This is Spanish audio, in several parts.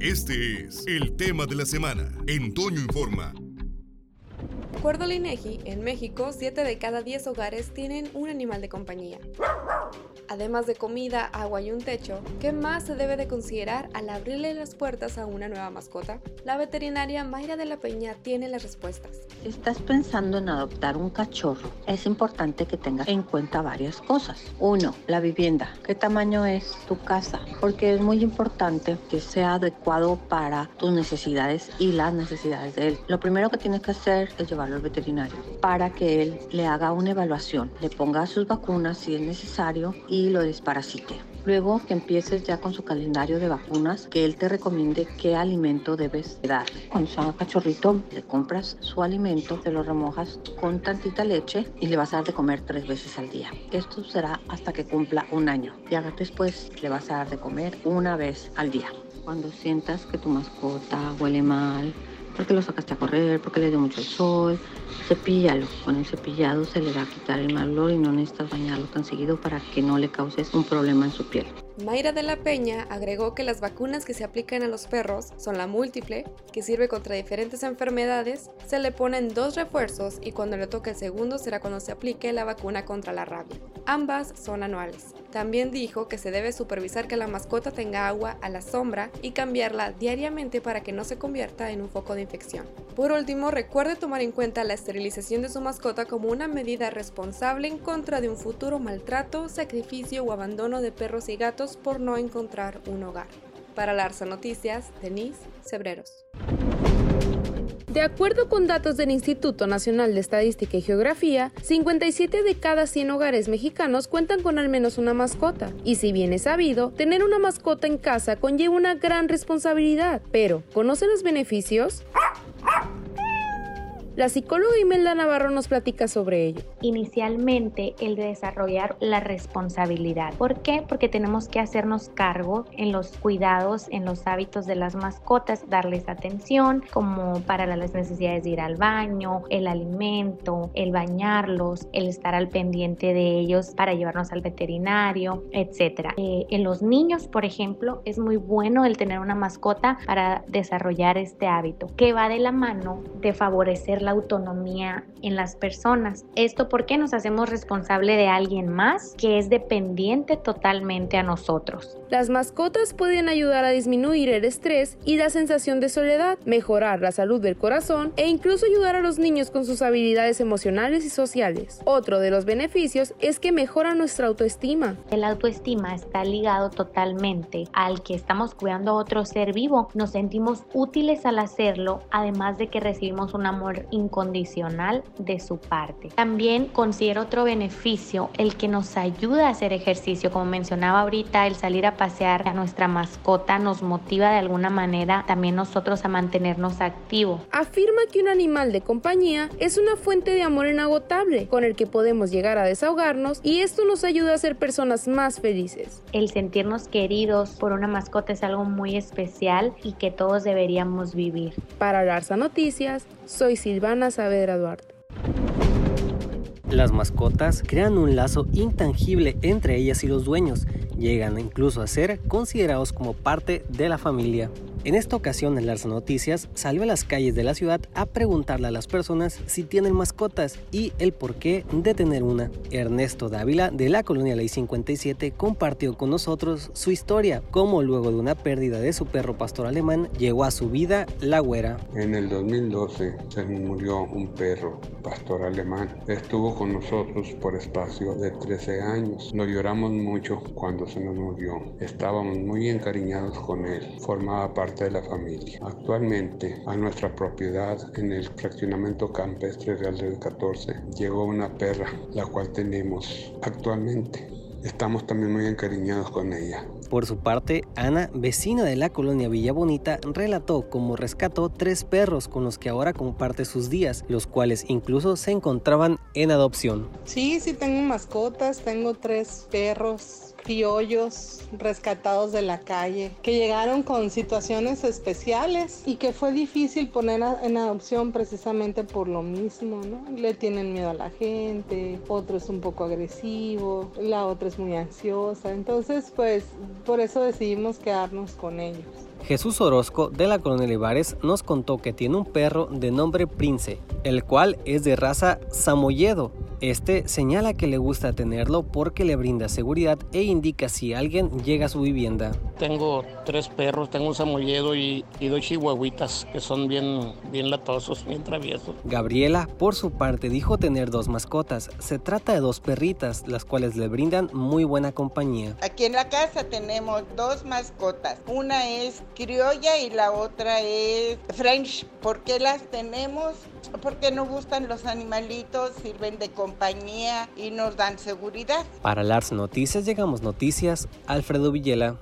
Este es el tema de la semana en Toño Informa. De acuerdo al INEGI, en México, 7 de cada 10 hogares tienen un animal de compañía. Además de comida, agua y un techo, ¿qué más se debe de considerar al abrirle las puertas a una nueva mascota? La veterinaria Mayra de la Peña tiene las respuestas. Si estás pensando en adoptar un cachorro, es importante que tengas en cuenta varias cosas. Uno, la vivienda. ¿Qué tamaño es tu casa? Porque es muy importante que sea adecuado para tus necesidades y las necesidades de él. Lo primero que tienes que hacer es llevarlo al veterinario para que él le haga una evaluación, le ponga sus vacunas si es necesario y lo desparasite. Luego que empieces ya con su calendario de vacunas, que él te recomiende qué alimento debes darle. Cuando sea cachorrito, le compras su alimento, te lo remojas con tantita leche y le vas a dar de comer tres veces al día. Esto será hasta que cumpla un año. Y después le vas a dar de comer una vez al día. Cuando sientas que tu mascota huele mal, porque lo sacaste a correr, porque le dio mucho el sol, cepíllalo. Con el cepillado se le va a quitar el mal olor y no necesitas bañarlo tan seguido para que no le causes un problema en su piel. Mayra de la Peña agregó que las vacunas que se aplican a los perros son la múltiple, que sirve contra diferentes enfermedades, se le ponen dos refuerzos y cuando le toque el segundo será cuando se aplique la vacuna contra la rabia. Ambas son anuales. También dijo que se debe supervisar que la mascota tenga agua a la sombra y cambiarla diariamente para que no se convierta en un foco de infección. Por último, recuerde tomar en cuenta la esterilización de su mascota como una medida responsable en contra de un futuro maltrato, sacrificio o abandono de perros y gatos por no encontrar un hogar. Para Larsa Noticias, Denise Cebreros. De acuerdo con datos del Instituto Nacional de Estadística y Geografía, 57 de cada 100 hogares mexicanos cuentan con al menos una mascota. Y si bien es sabido, tener una mascota en casa conlleva una gran responsabilidad. Pero, ¿conocen los beneficios? La psicóloga Imelda Navarro nos platica sobre ello. Inicialmente, el de desarrollar la responsabilidad. ¿Por qué? Porque tenemos que hacernos cargo en los cuidados, en los hábitos de las mascotas, darles atención, como para las necesidades de ir al baño, el alimento, el bañarlos, el estar al pendiente de ellos para llevarnos al veterinario, etc. Eh, en los niños, por ejemplo, es muy bueno el tener una mascota para desarrollar este hábito, que va de la mano de favorecer la autonomía en las personas. Esto porque nos hacemos responsable de alguien más que es dependiente totalmente a nosotros. Las mascotas pueden ayudar a disminuir el estrés y la sensación de soledad, mejorar la salud del corazón e incluso ayudar a los niños con sus habilidades emocionales y sociales. Otro de los beneficios es que mejora nuestra autoestima. El autoestima está ligado totalmente al que estamos cuidando a otro ser vivo. Nos sentimos útiles al hacerlo, además de que recibimos un amor incondicional de su parte. También considero otro beneficio el que nos ayuda a hacer ejercicio, como mencionaba ahorita, el salir a pasear a nuestra mascota nos motiva de alguna manera también nosotros a mantenernos activos. Afirma que un animal de compañía es una fuente de amor inagotable con el que podemos llegar a desahogarnos y esto nos ayuda a ser personas más felices. El sentirnos queridos por una mascota es algo muy especial y que todos deberíamos vivir. Para Larsa Noticias, soy Silvana Saavedra Duarte. Las mascotas crean un lazo intangible entre ellas y los dueños, llegan incluso a ser considerados como parte de la familia. En esta ocasión, el Larsa Noticias salió a las calles de la ciudad a preguntarle a las personas si tienen mascotas y el porqué de tener una. Ernesto Dávila, de la colonia Ley 57, compartió con nosotros su historia, cómo luego de una pérdida de su perro pastor alemán llegó a su vida la güera. En el 2012 se murió un perro pastor alemán. Estuvo con nosotros por espacio de 13 años. Nos lloramos mucho cuando se nos murió. Estábamos muy encariñados con él. Formaba parte de la familia. Actualmente a nuestra propiedad en el fraccionamiento campestre Real del 14 llegó una perra, la cual tenemos actualmente. Estamos también muy encariñados con ella. Por su parte, Ana, vecina de la colonia Villa Bonita, relató cómo rescató tres perros con los que ahora comparte sus días, los cuales incluso se encontraban en adopción. Sí, sí tengo mascotas, tengo tres perros criollos rescatados de la calle, que llegaron con situaciones especiales y que fue difícil poner en adopción precisamente por lo mismo, ¿no? Le tienen miedo a la gente, otro es un poco agresivo, la otra es muy ansiosa, entonces pues por eso decidimos quedarnos con ellos. Jesús Orozco de la Colonia Olivares nos contó que tiene un perro de nombre Prince, el cual es de raza samoyedo este señala que le gusta tenerlo porque le brinda seguridad e indica si alguien llega a su vivienda. Tengo tres perros, tengo un samoyedo y, dos chihuahuitas que son bien, bien latosos, bien traviesos. Gabriela, por su parte, dijo tener dos mascotas. Se trata de dos perritas, las cuales le brindan muy buena compañía. Aquí en la casa tenemos dos mascotas. Una es criolla y la otra es French. ¿Por qué las tenemos? Porque nos gustan los animalitos, sirven de compañía y nos dan seguridad. Para las noticias llegamos noticias, Alfredo Villela.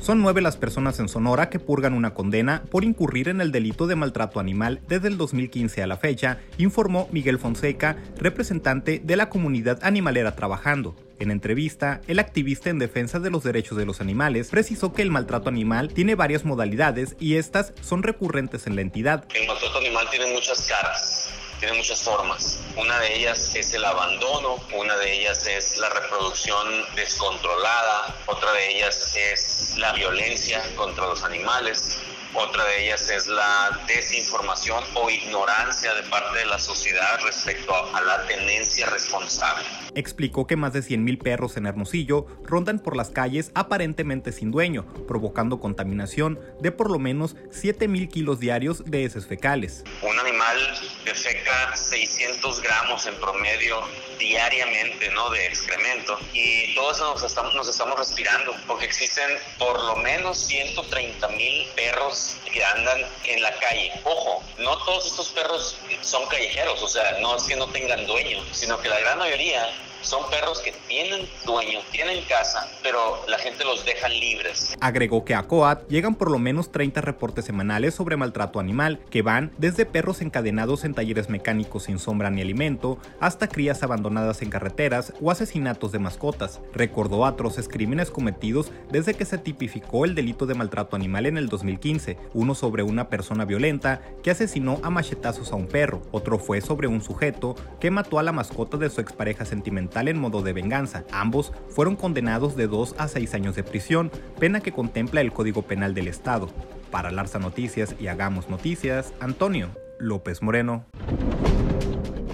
Son nueve las personas en Sonora que purgan una condena por incurrir en el delito de maltrato animal desde el 2015 a la fecha, informó Miguel Fonseca, representante de la comunidad animalera trabajando. En entrevista, el activista en defensa de los derechos de los animales precisó que el maltrato animal tiene varias modalidades y estas son recurrentes en la entidad. El maltrato animal tiene muchas caras tiene muchas formas. Una de ellas es el abandono, una de ellas es la reproducción descontrolada, otra de ellas es la violencia contra los animales, otra de ellas es la desinformación o ignorancia de parte de la sociedad respecto a la tenencia responsable. Explicó que más de 100.000 perros en Hermosillo rondan por las calles aparentemente sin dueño, provocando contaminación de por lo menos 7.000 kilos diarios de heces fecales. Un animal defeca 600 gramos en promedio diariamente ¿no? de excremento y todos nos estamos, nos estamos respirando porque existen por lo menos 130 mil perros que andan en la calle. Ojo, no todos estos perros son callejeros, o sea, no es que no tengan dueño, sino que la gran mayoría son perros que tienen dueño, tienen casa, pero la gente los deja libres. Agregó que a COAT llegan por lo menos 30 reportes semanales sobre maltrato animal, que van desde perros encadenados en talleres mecánicos sin sombra ni alimento, hasta crías abandonadas en carreteras o asesinatos de mascotas. Recordó atroces crímenes cometidos desde que se tipificó el delito de maltrato animal en el 2015, uno sobre una persona violenta que asesinó a machetazos a un perro, otro fue sobre un sujeto que mató a la mascota de su expareja sentimental en modo de venganza. Ambos fueron condenados de 2 a 6 años de prisión, pena que contempla el Código Penal del Estado. Para Larsa Noticias y Hagamos Noticias, Antonio López Moreno.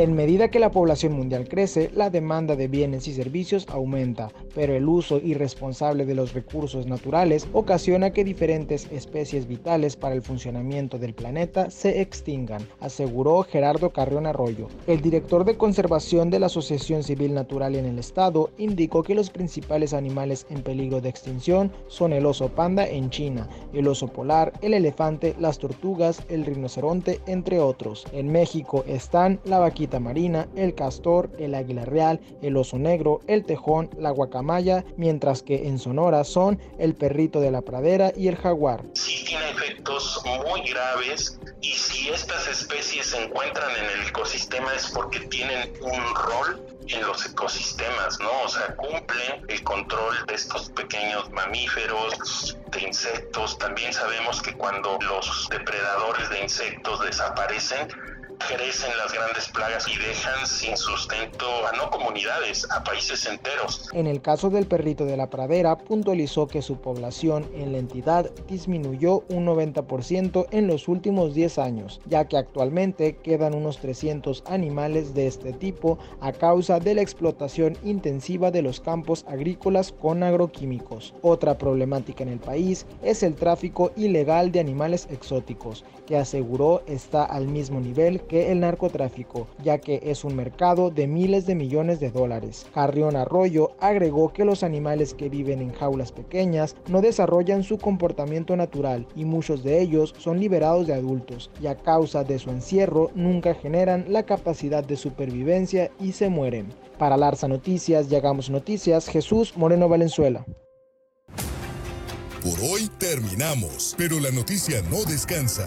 En medida que la población mundial crece, la demanda de bienes y servicios aumenta, pero el uso irresponsable de los recursos naturales ocasiona que diferentes especies vitales para el funcionamiento del planeta se extingan, aseguró Gerardo Carrión Arroyo. El director de conservación de la Asociación Civil Natural en el Estado indicó que los principales animales en peligro de extinción son el oso panda en China, el oso polar, el elefante, las tortugas, el rinoceronte, entre otros. En México están la vaquita marina, el castor, el águila real, el oso negro, el tejón, la guacamaya, mientras que en Sonora son el perrito de la pradera y el jaguar. Sí tiene efectos muy graves y si estas especies se encuentran en el ecosistema es porque tienen un rol en los ecosistemas, ¿no? O sea, cumplen el control de estos pequeños mamíferos, de insectos. También sabemos que cuando los depredadores de insectos desaparecen, crecen las grandes plagas y dejan sin sustento a no comunidades, a países enteros. En el caso del perrito de la pradera, puntualizó que su población en la entidad disminuyó un 90% en los últimos 10 años, ya que actualmente quedan unos 300 animales de este tipo a causa de la explotación intensiva de los campos agrícolas con agroquímicos. Otra problemática en el país es el tráfico ilegal de animales exóticos, que aseguró está al mismo nivel que el narcotráfico, ya que es un mercado de miles de millones de dólares. Carrión Arroyo agregó que los animales que viven en jaulas pequeñas no desarrollan su comportamiento natural y muchos de ellos son liberados de adultos y a causa de su encierro nunca generan la capacidad de supervivencia y se mueren. Para Larsa Noticias, Llegamos Noticias, Jesús Moreno Valenzuela. Por hoy terminamos, pero la noticia no descansa.